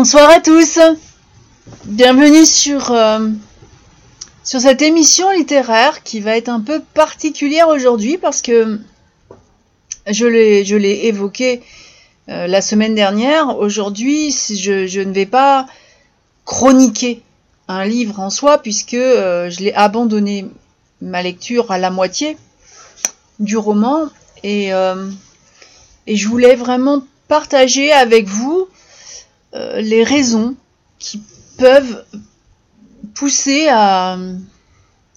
Bonsoir à tous. Bienvenue sur, euh, sur cette émission littéraire qui va être un peu particulière aujourd'hui parce que je l'ai, évoqué euh, la semaine dernière. Aujourd'hui, je, ne vais pas chroniquer un livre en soi puisque euh, je l'ai abandonné ma lecture à la moitié du roman et, et je voulais vraiment partager avec vous euh, les raisons qui peuvent pousser à,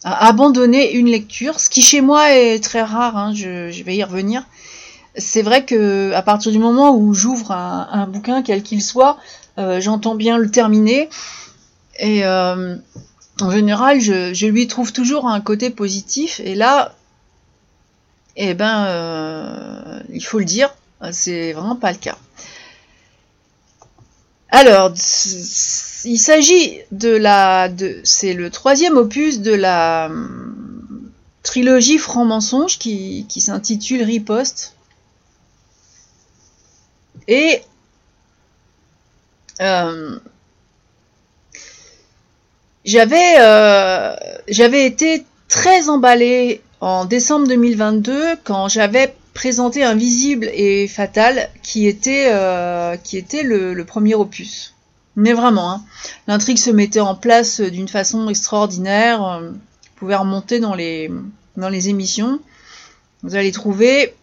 abandonner une lecture, ce qui chez moi est très rare, hein, je, vais y revenir. C'est vrai que à partir du moment où j'ouvre un, bouquin, quel qu'il soit, euh, j'entends bien le terminer. Et euh, en général, je, lui trouve toujours un côté positif. Et là, eh ben, il faut le dire, c'est vraiment pas le cas. Alors, il s'agit de la, c'est le troisième opus de la hum, trilogie franc-mensonge qui, qui s'intitule Riposte. Et euh, j'avais euh, j'avais été très emballée en décembre 2022 quand j'avais présenté Invisible et Fatal qui était, euh, qui était le, le, premier opus. Mais vraiment, hein, l'intrigue se mettait en place d'une façon extraordinaire. Euh, vous pouvez remonter dans les, dans les émissions. Vous allez trouver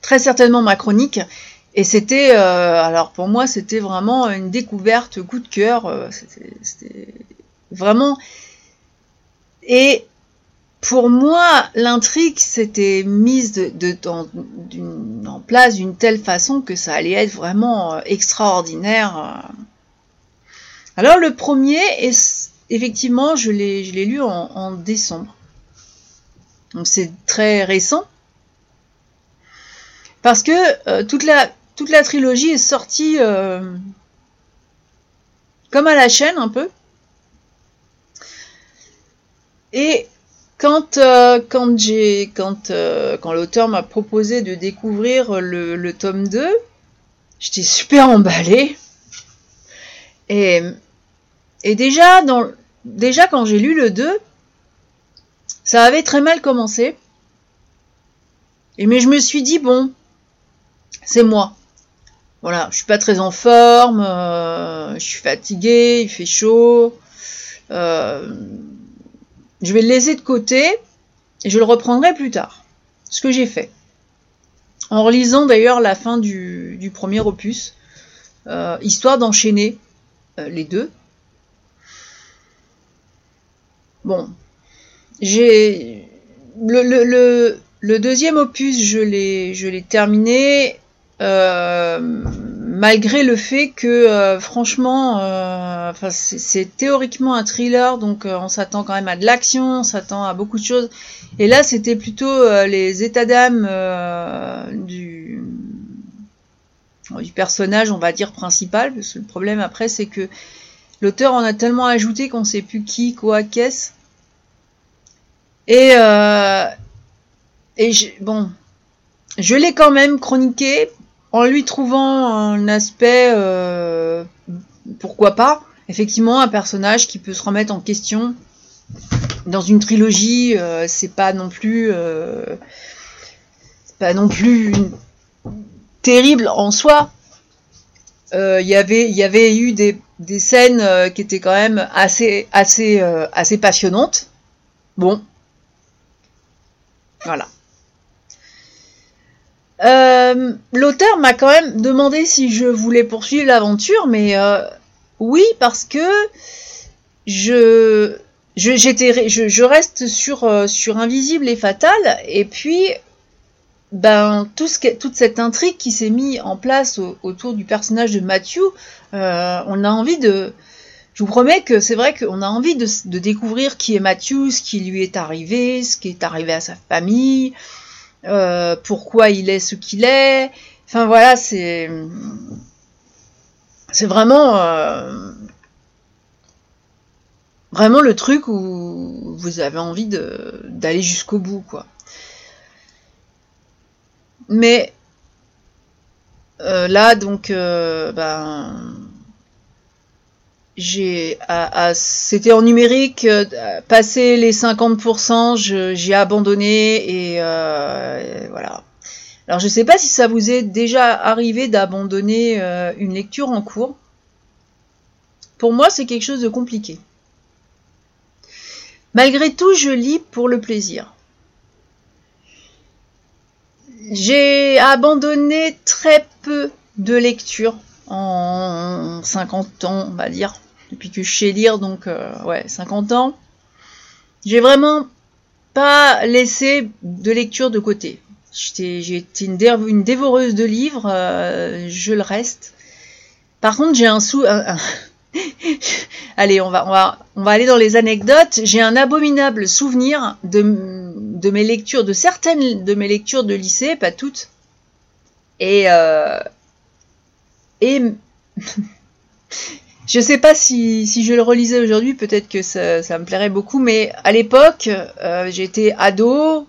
très certainement ma chronique. Et c'était, euh, alors pour moi, c'était vraiment une découverte coup de cœur. Euh, c'était vraiment. Et pour moi, l'intrigue s'était mise en, place d'une telle façon que ça allait être vraiment euh, extraordinaire. Alors le premier, effectivement, je l'ai lu en, décembre. Donc c'est très récent. Parce que euh, toute, la, trilogie est sortie euh, comme à la chaîne un peu. Et quand, euh, quand, euh, quand l'auteur m'a proposé de découvrir le, le tome 2, j'étais super emballée. Et, et déjà, dans, déjà, quand j'ai lu le 2, ça avait très mal commencé. Et mais je me suis dit, bon, c'est moi. Voilà, je suis pas très en forme, euh, je suis fatiguée, il fait chaud. Euh, je vais le laisser de côté et je le reprendrai plus tard. Ce que j'ai fait. En relisant d'ailleurs la fin du, premier opus, euh, histoire d'enchaîner euh, les deux. Bon, j'ai le, deuxième opus, je l'ai je l'ai terminé euh, malgré le fait que euh, franchement, euh, c'est théoriquement un thriller, donc euh, on s'attend quand même à de l'action, on s'attend à beaucoup de choses. Et là, c'était plutôt les états d'âme du, personnage, on va dire principal, parce que le problème après, c'est que l'auteur en a tellement ajouté qu'on sait plus qui, quoi, qu'est-ce. Et, bon, je l'ai quand même chroniqué en lui trouvant un aspect, euh, pourquoi pas, effectivement un personnage qui peut se remettre en question. Dans une trilogie, euh, c'est pas non plus, euh, pas non plus terrible en soi. Il euh, y avait, il y avait eu des, des scènes euh, qui étaient quand même assez, assez, assez passionnantes. Bon, voilà. Euh, L'auteur m'a quand même demandé si je voulais poursuivre l'aventure, mais euh, oui, parce que je, je, reste sur, euh, sur Invisible et Fatal, et puis ben, tout ce toute cette intrigue qui s'est mise en place au, autour du personnage de Matthew, on a envie de... Je vous promets que c'est vrai qu'on a envie de, de, découvrir qui est Matthew, ce qui lui est arrivé, ce qui est arrivé à sa famille, euh, pourquoi il est ce qu'il est. Enfin voilà, c'est c'est vraiment euh, vraiment le truc où vous avez envie d'aller jusqu'au bout quoi. Mais là, donc, ben, j'ai, c'était en numérique, passé les 50%, j'ai abandonné et, et voilà. Alors je ne sais pas si ça vous est déjà arrivé d'abandonner euh, une lecture en cours. Pour moi, c'est quelque chose de compliqué. Malgré tout, je lis pour le plaisir. J'ai abandonné très peu de lectures en 50 ans, on va dire, depuis que je sais lire, donc euh, ouais, 50 ans. J'ai vraiment pas laissé de lecture de côté. J'ai été une, dévoreuse de livres, euh, je le reste. Par contre, j'ai un sou... Allez, on va, on, va, aller dans les anecdotes. J'ai un abominable souvenir de, de, mes lectures, de certaines de mes lectures de lycée, pas toutes. Et... Euh, et... je sais pas si, si, je le relisais aujourd'hui, peut-être que ça, ça, me plairait beaucoup, mais à l'époque, euh, j'étais ado,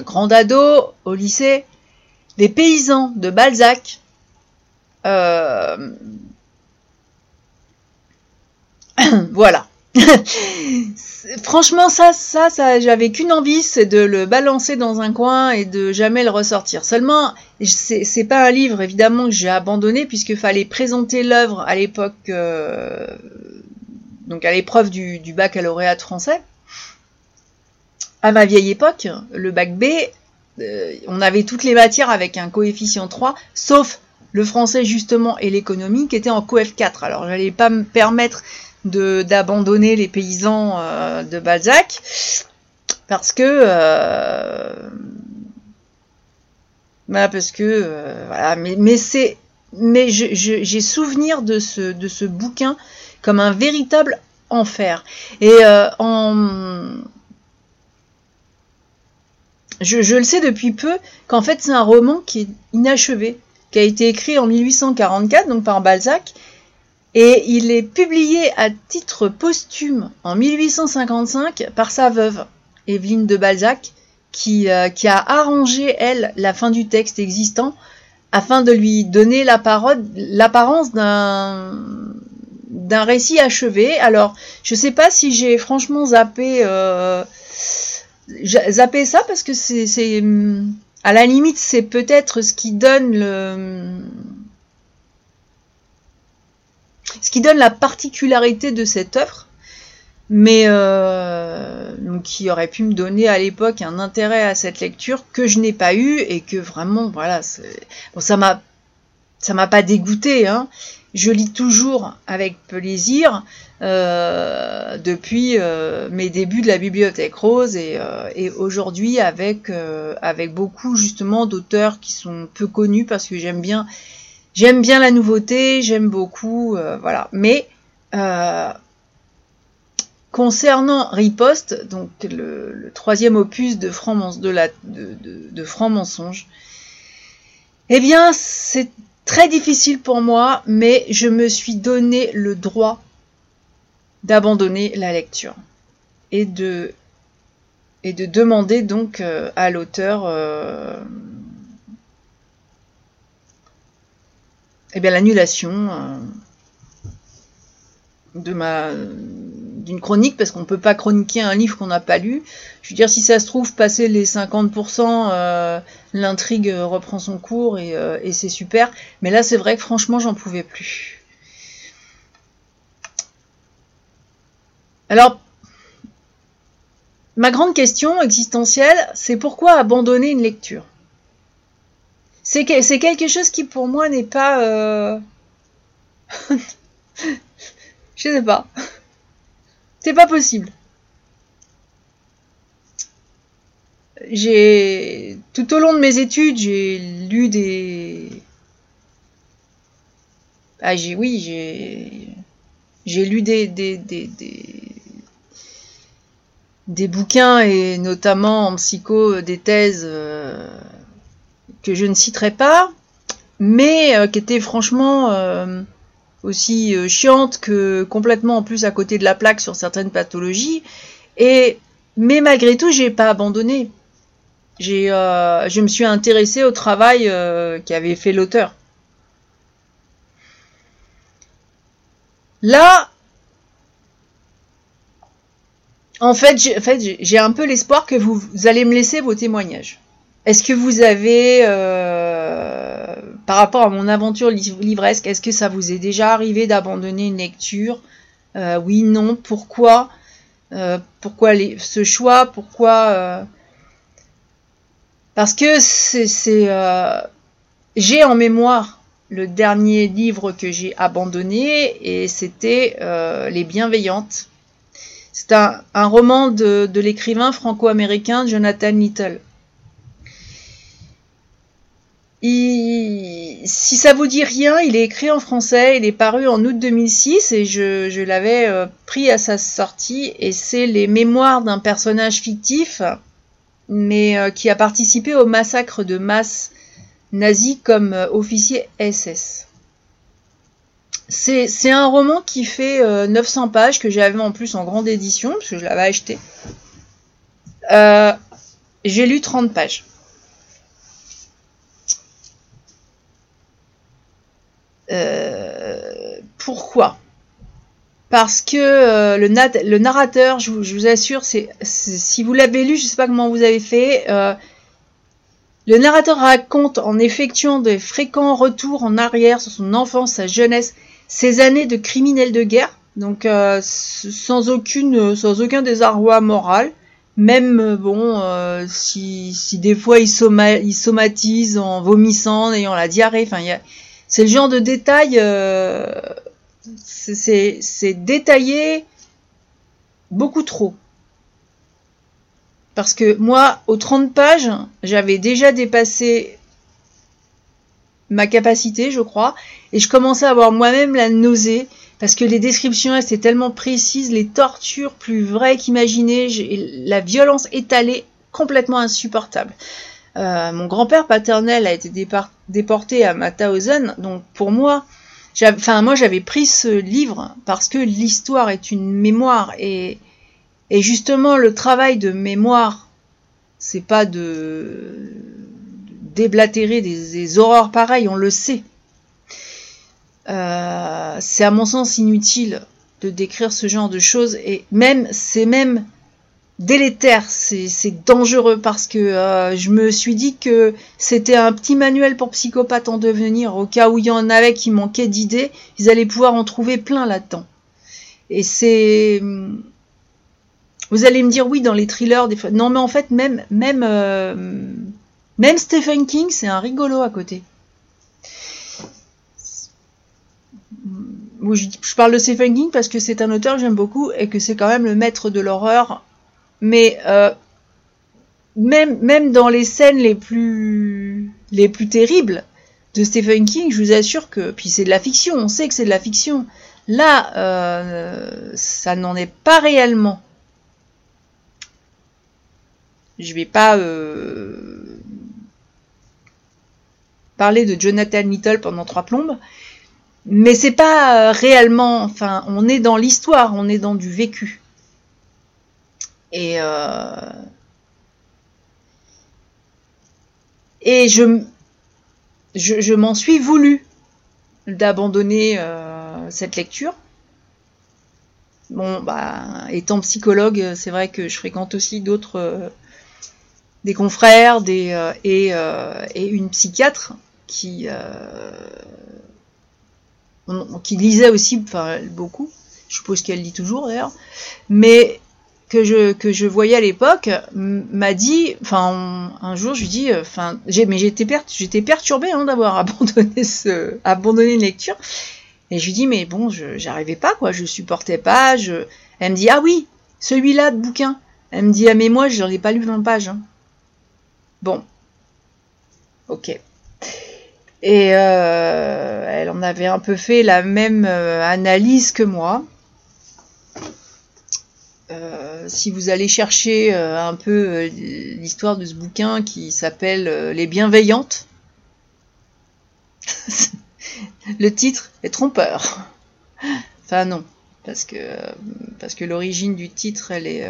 grand ado au lycée, les paysans de Balzac. Euh, voilà. Franchement, ça, ça, ça j'avais qu'une envie, c'est de le balancer dans un coin et de jamais le ressortir. Seulement, c'est pas un livre évidemment que j'ai abandonné puisqu'il fallait présenter l'œuvre à l'époque, euh, donc à l'épreuve du, baccalauréat français à ma vieille époque, le bac B, euh, on avait toutes les matières avec un coefficient 3, sauf le français justement et l'économie qui était en coef 4. Alors j'allais pas me permettre d'abandonner les paysans euh, de Balzac parce que euh, bah, parce que voilà. Mais, mais c'est mais j'ai souvenir de ce de ce bouquin comme un véritable enfer. Et en je, le sais depuis peu qu'en fait c'est un roman qui est inachevé, qui a été écrit en 1844, donc par Balzac, et il est publié à titre posthume en 1855 par sa veuve, Evelyne de Balzac, qui, euh, qui a arrangé, elle, la fin du texte existant afin de lui donner l'apparence d'un d'un récit achevé. Alors, je ne sais pas si j'ai franchement zappé euh, zapper ça parce que c'est à la limite c'est peut-être ce qui donne le qui donne la particularité de cette œuvre. Mais euh, qui aurait pu me donner à l'époque un intérêt à cette lecture que je n'ai pas eu et que vraiment voilà ça m'a ça m'a pas dégoûté hein, je lis toujours avec plaisir euh, depuis euh, mes débuts de la bibliothèque rose et, et aujourd'hui avec beaucoup justement d'auteurs qui sont peu connus parce que j'aime bien j'aime bien la nouveauté j'aime beaucoup voilà. Mais concernant Riposte donc le, troisième opus de franc de la de, de, franc mensonge eh bien c'est très difficile pour moi, mais je me suis donné le droit d'abandonner la lecture et de, et de demander donc euh, à l'auteur eh bien l'annulation euh, d'une chronique parce qu'on ne peut pas chroniquer un livre qu'on n'a pas lu. Je veux dire, si ça se trouve, passer les 50%, euh, l'intrigue reprend son cours euh, et, c'est super. Mais là, c'est vrai que franchement, j'en pouvais plus. Alors, ma grande question existentielle, c'est pourquoi abandonner une lecture? C'est quelque chose qui pour moi n'est pas... Euh... Je sais pas. C'est pas possible. J'ai tout au long de mes études, j'ai lu des ah j'ai oui, j'ai j'ai lu des des, bouquins et notamment en psycho des thèses euh, que je ne citerai pas, mais euh, qui étaient franchement euh, aussi euh, chiante que complètement en plus à côté de la plaque sur certaines pathologies. Et mais malgré tout, j'ai pas abandonné. je me suis intéressée au travail qu'avait fait l'auteur. Là, en fait, j'ai un peu l'espoir que vous, allez me laisser vos témoignages. Est-ce que vous avez, euh, par rapport à mon aventure livresque, est-ce que ça vous est déjà arrivé d'abandonner une lecture? Euh, Oui, non. Pourquoi? Euh, Pourquoi ce choix? Pourquoi Parce que c'est, j'ai en mémoire le dernier livre que j'ai abandonné et c'était Les Bienveillantes c'est un, roman de, l'écrivain franco-américain Jonathan Little. Si ça vous dit rien, il est écrit en français, il est paru en août 2006 et je, l'avais euh, pris à sa sortie et c'est les mémoires d'un personnage fictif mais euh, qui a participé au massacre de masse nazi comme euh, officier SS. C'est un roman qui fait 900 euh, pages, que j'avais en plus en grande édition, parce que je l'avais acheté. J'ai lu 30 pages. Euh, pourquoi? Parce que le, le, narrateur, je vous, assure, si vous l'avez lu, je ne sais pas comment vous avez fait. le narrateur raconte en effectuant des fréquents retours en arrière sur son enfance, sa jeunesse ces années de criminel de guerre, donc euh, sans aucune, sans aucun désarroi moral. Même euh, bon, euh, si, si, des fois il, il, somatise en vomissant, en ayant la diarrhée, enfin, c'est le genre de détail, c'est détaillé beaucoup trop. Parce que moi, aux 30 pages, j'avais déjà dépassé ma capacité, je crois, et je commençais à avoir moi-même la nausée parce que les descriptions étaient tellement précises, les tortures plus vraies qu'imaginées, la violence étalée complètement insupportable. Euh, mon grand-père paternel a été déporté à Mauthausen, donc pour moi, enfin moi j'avais pris ce livre parce que l'histoire est une mémoire et, justement le travail de mémoire, c'est pas de déblatérer des, horreurs pareilles, on le sait. Euh, c'est à mon sens inutile de décrire ce genre de choses et même c'est même délétère, c'est dangereux parce que euh, je me suis dit que c'était un petit manuel pour psychopathes en devenir au cas où il y en avait qui manquaient d'idées, ils allaient pouvoir en trouver plein là-dedans. Et c'est vous allez me dire oui dans les thrillers des fois. Non mais en fait même même euh, même Stephen King, c'est un rigolo à côté. Je parle de Stephen King parce que c'est un auteur que j'aime beaucoup et que c'est quand même le maître de l'horreur. Mais euh, même, dans les scènes les plus, les plus terribles de Stephen King, je vous assure que. Puis c'est de la fiction, on sait que c'est de la fiction. Là, euh, ça n'en est pas réellement. Je vais pas euh, parler de Jonathan Little pendant trois plombes, mais c'est pas réellement, enfin, on est dans l'histoire, on est dans du vécu. Et euh, et je je, m'en suis voulu d'abandonner euh, cette lecture. Bon, bah, étant psychologue, c'est vrai que je fréquente aussi d'autres, des confrères, des et, et une psychiatre qui, euh, qui lisait aussi beaucoup, je suppose qu'elle lit toujours d'ailleurs, mais que je, que je voyais à l'époque m'a dit, enfin un jour je lui dis, enfin mais j'étais j'étais perturbée hein, d'avoir abandonné ce abandonné une lecture et je lui dis mais bon je j'arrivais pas quoi, je supportais pas, je elle me dit ah oui celui-là de bouquin, elle me dit ah mais moi j'en ai pas lu 20 pages. Hein. Bon, ok. Et euh, elle en avait un peu fait la même euh, analyse que moi. Euh, si vous allez chercher un peu l'histoire de ce bouquin qui s'appelle Les Bienveillantes, le titre est trompeur. Enfin non, parce que, l'origine du titre, elle est,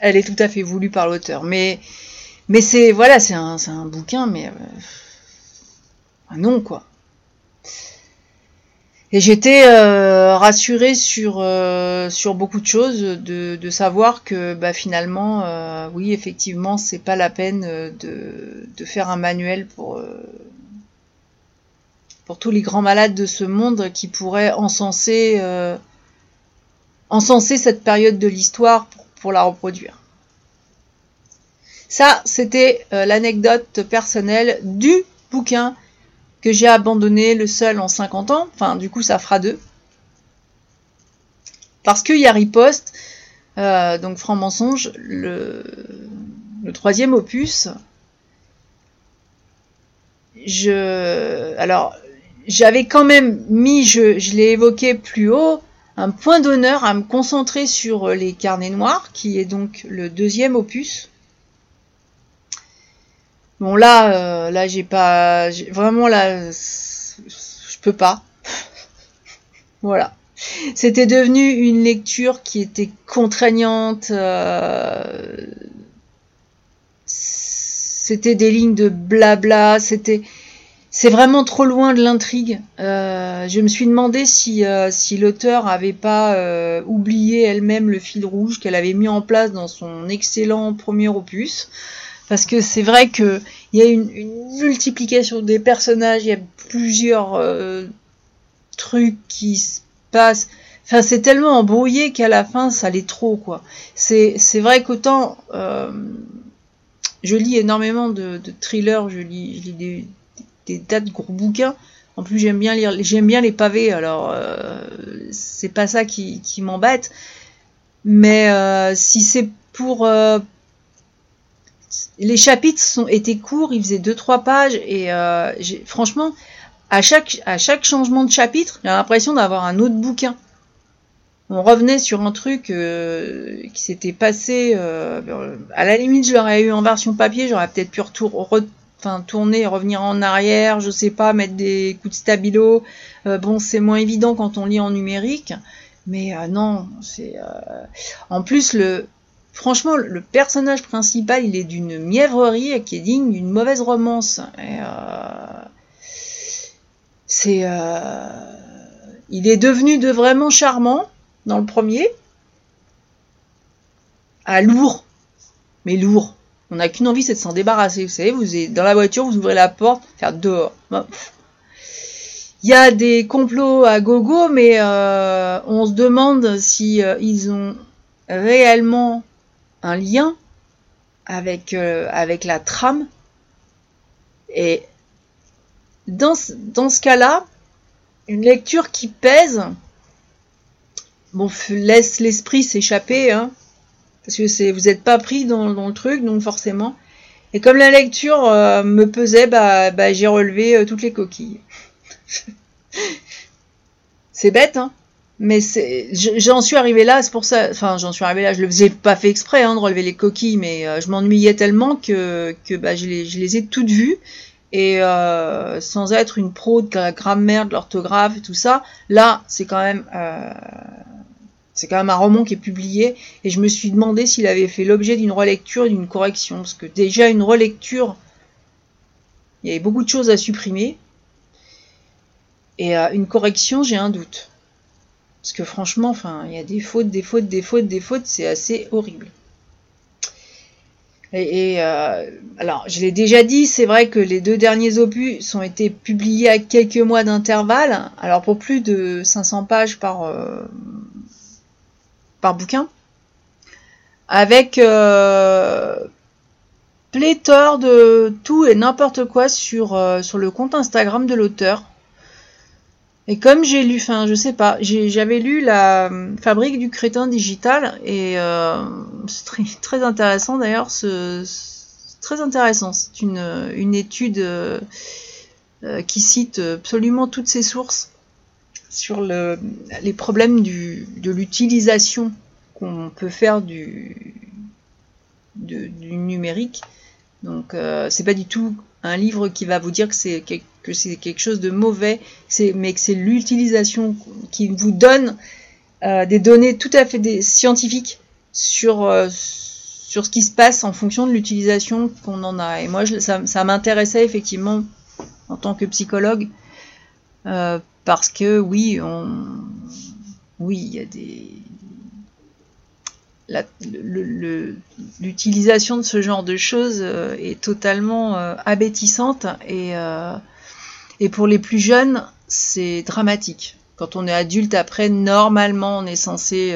elle est tout à fait voulue par l'auteur. Mais, c'est voilà, c'est un, un, bouquin, mais euh, non quoi. Et j'étais euh, rassurée sur, euh, sur beaucoup de choses, de, savoir que bah, finalement, euh, oui, effectivement, c'est pas la peine de, de, faire un manuel pour, pour tous les grands malades de ce monde qui pourraient encenser, encenser cette période de l'histoire pour, la reproduire. Ça, c'était l'anecdote personnelle du bouquin j'ai abandonné le seul en 50 ans. Enfin, du coup, ça fera deux. Parce que y a Riposte, euh, donc Franc Mensonge, le, troisième opus, je, alors, j'avais quand même mis, je l'ai évoqué plus haut, un point d'honneur à me concentrer sur les carnets noirs, qui est donc le deuxième opus. Bon là, euh, là j'ai pas, vraiment là, je peux pas. voilà. C'était devenu une lecture qui était contraignante. Euh, c'était des lignes de blabla. C'était, c'est vraiment trop loin de l'intrigue. Euh, je me suis demandé si, si l'auteur avait pas oublié elle-même le fil rouge qu'elle avait mis en place dans son excellent premier opus parce que c'est vrai que il y a une, multiplication des personnages, il y a plusieurs euh, trucs qui se passent. Enfin, c'est tellement embrouillé qu'à la fin, ça l'est trop, quoi. C'est, vrai qu'autant euh, je lis énormément de, thrillers, je lis, des, tas de gros bouquins. En plus, j'aime bien lire, j'aime bien les pavés, alors euh, c'est pas ça qui m'embête. Mais si c'est pour les chapitres étaient courts, ils faisaient 2-3 pages et euh, franchement, à chaque, changement de chapitre, j'ai l'impression d'avoir un autre bouquin. On revenait sur un truc euh, qui s'était passé. Euh, à la limite, je l'aurais eu en version papier, j'aurais peut-être pu enfin, tourner, revenir en arrière, je sais pas, mettre des coups de stabilo. bon, c'est moins évident quand on lit en numérique, mais non, c'est. En plus, le, franchement, le personnage principal, il est d'une mièvrerie qui est digne d'une mauvaise romance. Euh, c'est, euh, il est devenu de vraiment charmant dans le premier, à lourd, mais lourd. On n'a qu'une envie, c'est de s'en débarrasser. Vous savez, vous êtes dans la voiture, vous ouvrez la porte, faire dehors. Il y a des complots à gogo, mais euh, on se demande si ils ont réellement un lien avec, euh, avec la trame. Et dans, dans ce cas-là, une lecture qui pèse, bon, laisse l'esprit s'échapper, hein, parce que c'est, vous n'êtes pas pris dans, le truc, donc forcément. Et comme la lecture euh, me pesait, bah, bah j'ai relevé euh, toutes les coquilles. c'est bête, hein mais j'en suis arrivé là, c'est pour ça, enfin j'en suis arrivé là, je le faisais pas fait exprès hein, de relever les coquilles, mais euh, je m'ennuyais tellement que, que bah, je, les, ai toutes vues. Et euh, sans être une pro de la grammaire, de l'orthographe et tout ça, là c'est quand même euh, c'est quand même un roman qui est publié. Et je me suis demandé s'il avait fait l'objet d'une relecture, d'une correction, parce que déjà une relecture, il y avait beaucoup de choses à supprimer. Et une correction, j'ai un doute. Parce que franchement, enfin, il y a des fautes, des fautes, des fautes, des fautes, c'est assez horrible. Et, euh, alors, je l'ai déjà dit, c'est vrai que les deux derniers opus ont été publiés à quelques mois d'intervalle, alors pour plus de 500 pages par, euh, par bouquin, avec euh, pléthore de tout et n'importe quoi sur le compte Instagram de l'auteur. Et comme j'ai lu, enfin, je sais pas, j'avais lu la euh, Fabrique du crétin digital et euh, c'est très, intéressant d'ailleurs. Très intéressant. C'est une, une, étude euh, qui cite absolument toutes ses sources sur le, les problèmes du, de l'utilisation qu'on peut faire du, numérique. Donc, c'est pas du tout un livre qui va vous dire que c'est que c'est quelque chose de mauvais, mais que c'est l'utilisation qui vous donne euh, des données tout à fait scientifiques sur, euh, sur ce qui se passe en fonction de l'utilisation qu'on en a. Et moi, ça, m'intéressait effectivement en tant que psychologue, euh, parce que oui, on, oui, il y a des l'utilisation de ce genre de choses est totalement abétissante et, et pour les plus jeunes, c'est dramatique. Quand on est adulte après, normalement, on est censé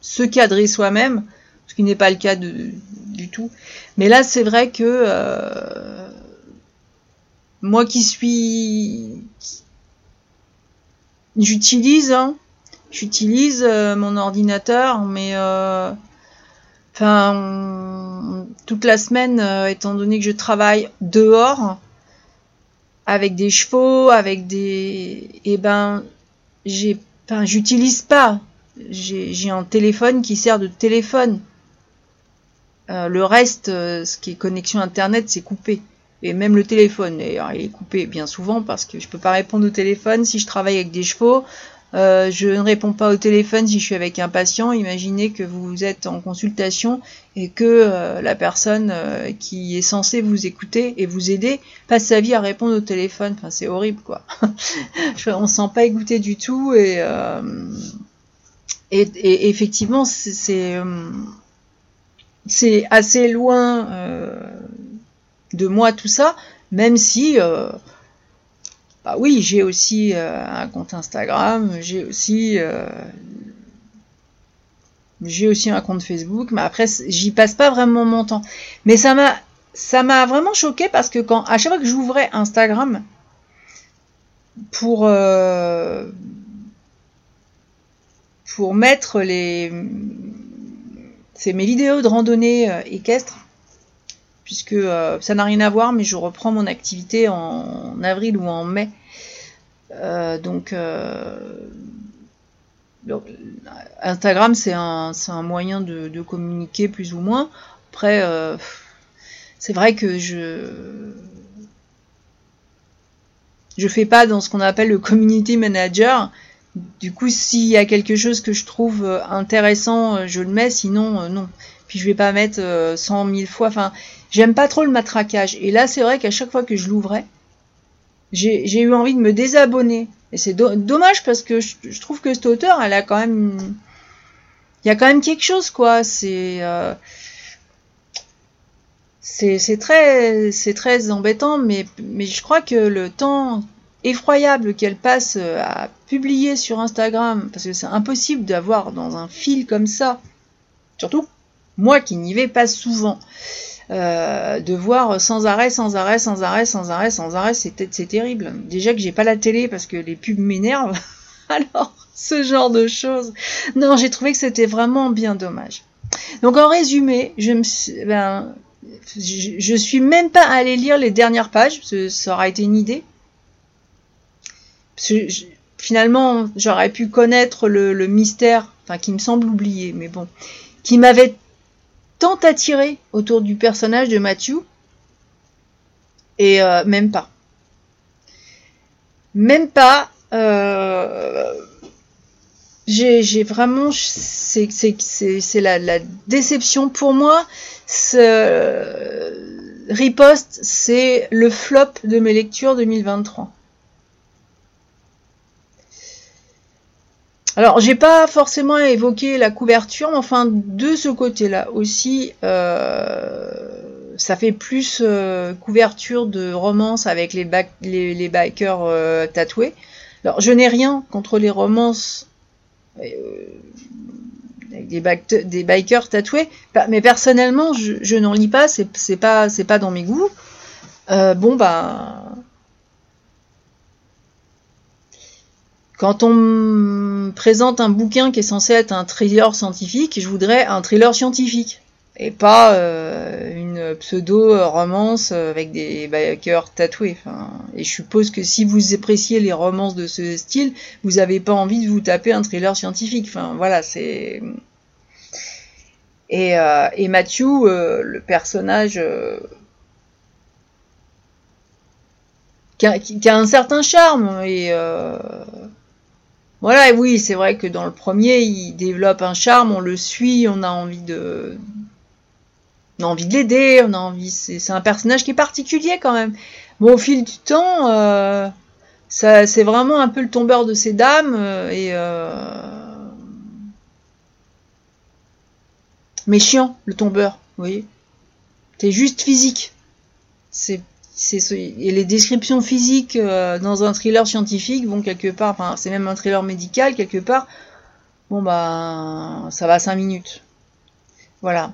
se cadrer soi-même, ce qui n'est pas le cas du tout. Mais là, c'est vrai que euh, moi qui suis... J'utilise, hein, j'utilise euh, mon ordinateur, mais euh, enfin toute la semaine, étant donné que je travaille dehors avec des chevaux, avec des, eh ben, j'ai, enfin, j'utilise pas j'ai un téléphone qui sert de téléphone. Euh, le reste, euh, ce qui est connexion internet, c'est coupé. Et même le téléphone, d'ailleurs, il est coupé bien souvent parce que je peux pas répondre au téléphone si je travaille avec des chevaux. Euh, je ne réponds pas au téléphone si je suis avec un patient. Imaginez que vous êtes en consultation et que la personne qui est censée vous écouter et vous aider passe sa vie à répondre au téléphone. Enfin, c'est horrible, quoi. On se sent pas écouté du tout et effectivement, c'est assez loin euh, de moi tout ça, même si, euh, bah oui, j'ai aussi euh, un compte Instagram, j'ai aussi, j'ai aussi un compte Facebook, mais après, j'y passe pas vraiment mon temps. Mais ça m'a, vraiment choqué parce que quand, à chaque fois que j'ouvrais Instagram pour pour mettre les. C'est mes vidéos de randonnée euh, équestre, puisque euh, ça n'a rien à voir, mais je reprends mon activité en, avril ou en mai. Euh, donc, Instagram, c'est un, moyen de, communiquer plus ou moins. Après, c'est vrai que je je fais pas dans ce qu'on appelle le community manager, du coup, s'il y a quelque chose que je trouve euh, intéressant, euh, je le mets, sinon, euh, non. Je vais pas mettre cent mille fois. Enfin, j'aime pas trop le matraquage. Et là, c'est vrai qu'à chaque fois que je l'ouvrais, j'ai eu envie de me désabonner. Et c'est dommage parce que je, trouve que cette auteur, elle a quand même. Il y a quand même quelque chose, quoi. C'est. c'est très, très embêtant, mais, mais je crois que le temps effroyable qu'elle passe euh, à publier sur Instagram, parce que c'est impossible d'avoir dans un fil comme ça, surtout moi qui n'y vais pas souvent, euh, de voir sans arrêt, sans arrêt, sans arrêt, sans arrêt, sans arrêt, c'est terrible. Déjà que j'ai pas la télé parce que les pubs m'énervent, alors ce genre de choses. Non, j'ai trouvé que c'était vraiment bien dommage. Donc en résumé, je me ben, je, suis même pas allée lire les dernières pages, ça aura été une idée, finalement, j'aurais pu connaître le, mystère, enfin qui me semble oublié, mais bon, qui m'avait tant attiré autour du personnage de Matthew, et euh, même pas. Même pas. Euh, j'ai vraiment, c'est la, la déception pour moi. Ce riposte, c'est le flop de mes lectures 2023. Alors, j'ai pas forcément évoqué la couverture, mais enfin, de ce côté-là aussi, euh, ça fait plus euh, couverture de romance avec les, bikers euh, tatoués. Alors, je n'ai rien contre les romances avec des, des, bikers tatoués, mais personnellement, je, n'en lis pas, c'est pas, pas dans mes goûts. bon, bah Quand on me présente un bouquin qui est censé être un thriller scientifique, je voudrais un thriller scientifique et pas euh, une pseudo-romance avec des bikers tatoués. et je suppose que si vous appréciez les romances de ce style, vous n'avez pas envie de vous taper un thriller scientifique. Enfin, voilà, c'est. Et, euh, et Matthew, euh, le personnage qui a, qui, a, un certain charme et Voilà, oui, c'est vrai que dans le premier, il développe un charme, on le suit, on a envie de, on a envie de l'aider, on a envie, c'est un personnage qui est particulier quand même. Bon, au fil du temps, euh, c'est vraiment un peu le tombeur de ces dames euh, et euh, mais chiant le tombeur, vous voyez. C'est juste physique. C'est et les descriptions physiques euh, dans un thriller scientifique vont quelque part, enfin c'est même un thriller médical quelque part. Bon bah ça va 5 minutes. Voilà.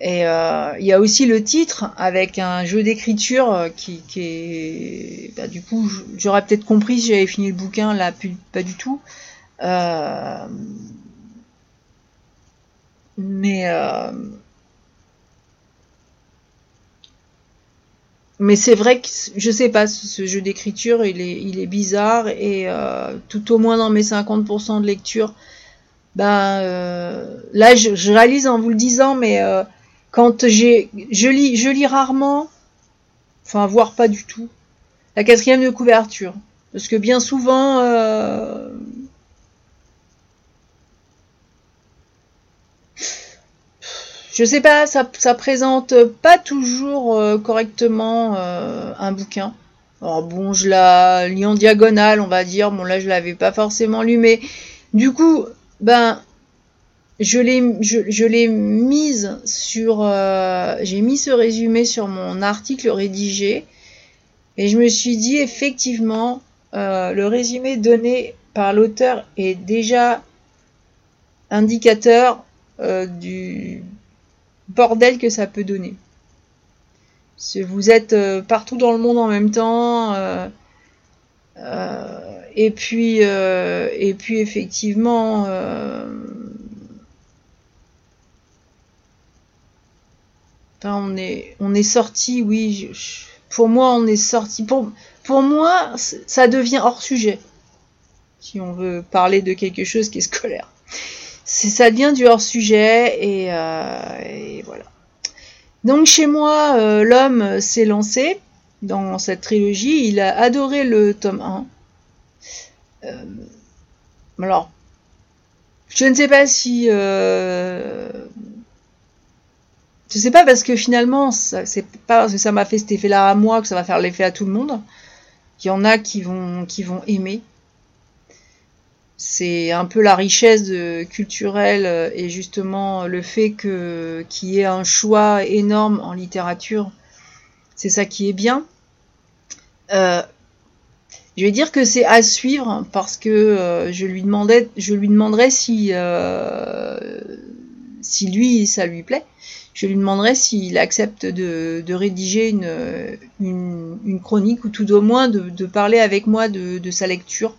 Et euh, il y a aussi le titre avec un jeu d'écriture euh, qui, est. Bah, du coup, j'aurais peut-être compris si j'avais fini le bouquin, là, pas du tout. Mais. Mais c'est vrai que je sais pas, ce jeu d'écriture, il est, il est bizarre et euh, tout au moins dans mes 50% de lecture, ben là je, je, réalise en vous le disant, mais quand j'ai, je lis, je lis rarement, enfin voire pas du tout, la quatrième de couverture, parce que bien souvent, je sais pas, ça, présente pas toujours euh, correctement euh, un bouquin. Alors bon, je la lis en diagonale, on va dire. Bon là, je l'avais pas forcément lu, mais du coup, ben je l'ai je, mise sur euh, j'ai mis ce résumé sur mon article rédigé et je me suis dit effectivement le résumé donné par l'auteur est déjà indicateur du bordel que ça peut donner. Si vous êtes partout dans le monde en même temps, et puis et puis effectivement on est, on est sorti, oui. pour moi, on est sorti. Pour, pour moi, ça devient hors sujet. Si on veut parler de quelque chose qui est scolaire. Ça devient du hors sujet et, euh, voilà. Donc chez moi, euh, l'homme s'est lancé dans cette trilogie. Il a adoré le tome 1. Euh, alors, je ne sais pas si je sais pas parce que finalement, c'est pas parce que ça m'a fait cet effet-là à moi que ça va faire l'effet à tout le monde. Il y en a qui vont, qui vont aimer. C'est un peu la richesse culturelle euh, et justement le fait que qu'il y ait un choix énorme en littérature. C'est ça qui est bien. Euh, je vais dire que c'est à suivre parce que euh, je lui demandais, je lui demanderais si si lui ça lui plaît je lui demanderai s'il accepte de, rédiger une, chronique ou tout au moins de, parler avec moi de, sa lecture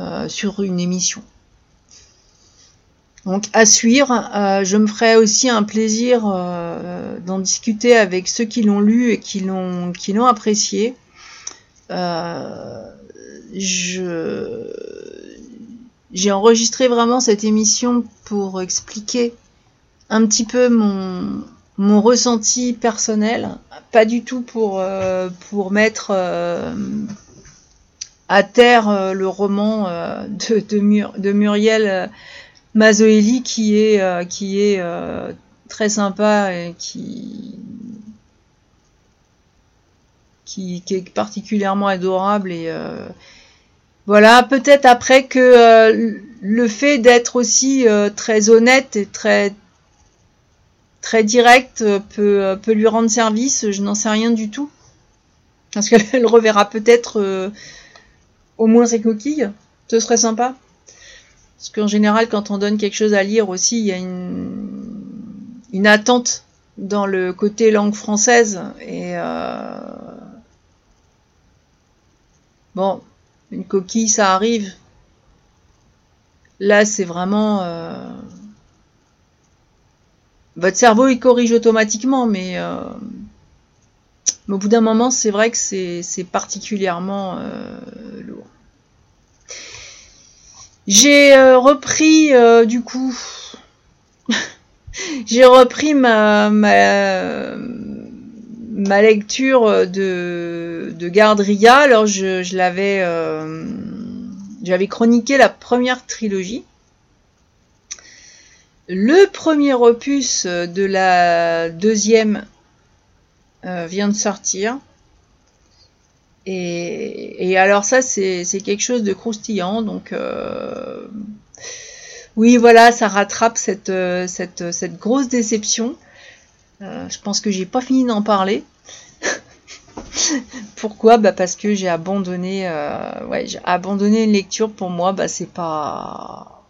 euh, sur une émission. Donc à suivre, euh, je me ferai aussi un plaisir euh, d'en discuter avec ceux qui l'ont lu et qui l'ont qui l'ont apprécié. j'ai enregistré vraiment cette émission pour expliquer un petit peu mon, mon ressenti personnel, pas du tout pour, pour mettre à terre euh, le roman de, de, Muriel Mazoeli qui est, qui est très sympa et qui, qui, est particulièrement adorable et voilà peut-être après que le fait d'être aussi très honnête et très très direct euh, peut, euh, peut lui rendre service, je n'en sais rien du tout. Parce qu'elle reverra peut-être euh, au moins ses coquilles. Ce serait sympa. Parce qu'en général, quand on donne quelque chose à lire aussi, il y a une, attente dans le côté langue française. Et bon, une coquille, ça arrive. Là, c'est vraiment votre cerveau il corrige automatiquement, mais, euh, au bout d'un moment, c'est vrai que c'est particulièrement euh, lourd. J'ai euh, repris du coup, j'ai repris ma, lecture de, de Gardria. Alors je, je l'avais j'avais chroniqué la première trilogie. Le premier opus de la deuxième euh, vient de sortir. Et, alors ça, c'est quelque chose de croustillant. Donc euh, oui, voilà, ça rattrape cette, cette, cette grosse déception. je pense que j'ai pas fini d'en parler. Pourquoi? Bah Parce que j'ai abandonné, euh, ouais, abandonné une lecture. Pour moi, bah c'est pas.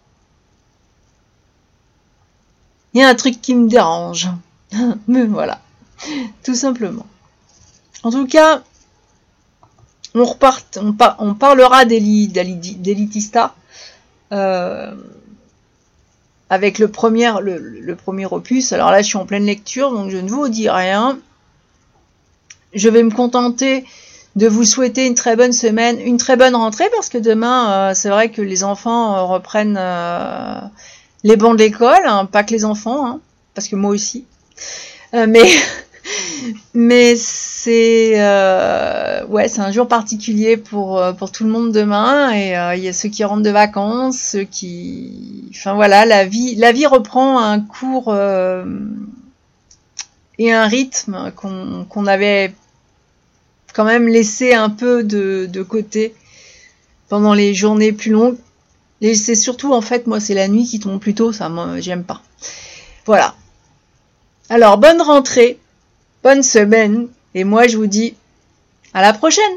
Il y a un truc qui me dérange. Mais voilà, tout simplement. En tout cas, on repart, on, on parlera d'Elitista euh, avec le premier, le premier opus. Alors là, je suis en pleine lecture, donc je ne vous dis rien je vais me contenter de vous souhaiter une très bonne semaine, une très bonne rentrée, parce que demain, euh, c'est vrai que les enfants euh, reprennent les bancs de l'école, hein, pas que les enfants, hein, parce que moi aussi. mais mais c'est ouais, c'est un jour particulier pour pour tout le monde demain, et il y a ceux qui rentrent de vacances, ceux qui, enfin voilà, la vie la vie reprend un cours et un rythme qu'on avait quand même laissé un peu de, côté pendant les journées plus longues. Et c'est surtout, en fait, moi, c'est la nuit qui tombe plus tôt, ça, moi, j'aime pas. Voilà. Alors, bonne rentrée, bonne semaine, et moi, je vous dis à la prochaine